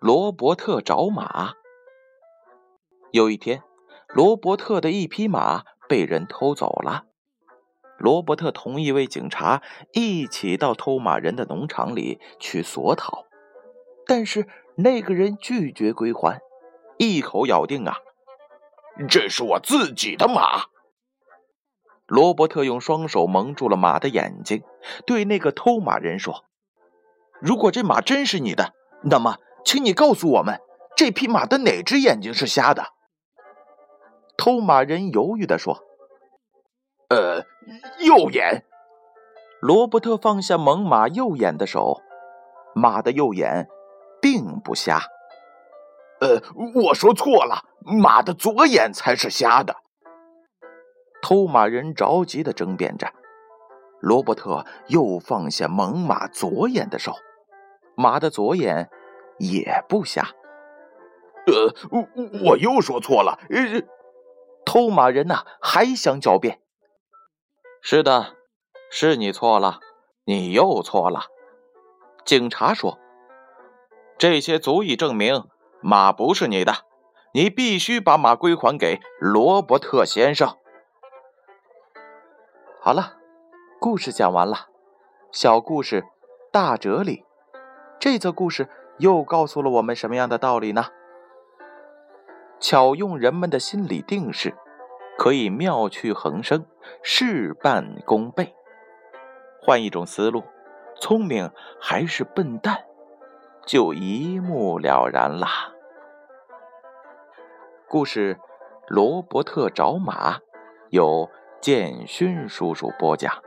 罗伯特找马。有一天，罗伯特的一匹马被人偷走了。罗伯特同一位警察一起到偷马人的农场里去索讨，但是那个人拒绝归还，一口咬定啊，这是我自己的马。罗伯特用双手蒙住了马的眼睛，对那个偷马人说：“如果这马真是你的，那么，请你告诉我们，这匹马的哪只眼睛是瞎的？”偷马人犹豫地说。呃，右眼。罗伯特放下猛犸右眼的手，马的右眼并不瞎。呃，我说错了，马的左眼才是瞎的。偷马人着急的争辩着。罗伯特又放下猛犸左眼的手，马的左眼也不瞎。呃，我我又说错了。呃，偷马人呐，还想狡辩。是的，是你错了，你又错了。警察说：“这些足以证明马不是你的，你必须把马归还给罗伯特先生。”好了，故事讲完了。小故事，大哲理。这则故事又告诉了我们什么样的道理呢？巧用人们的心理定势。可以妙趣横生，事半功倍。换一种思路，聪明还是笨蛋，就一目了然啦。故事《罗伯特找马》由建勋叔叔播讲。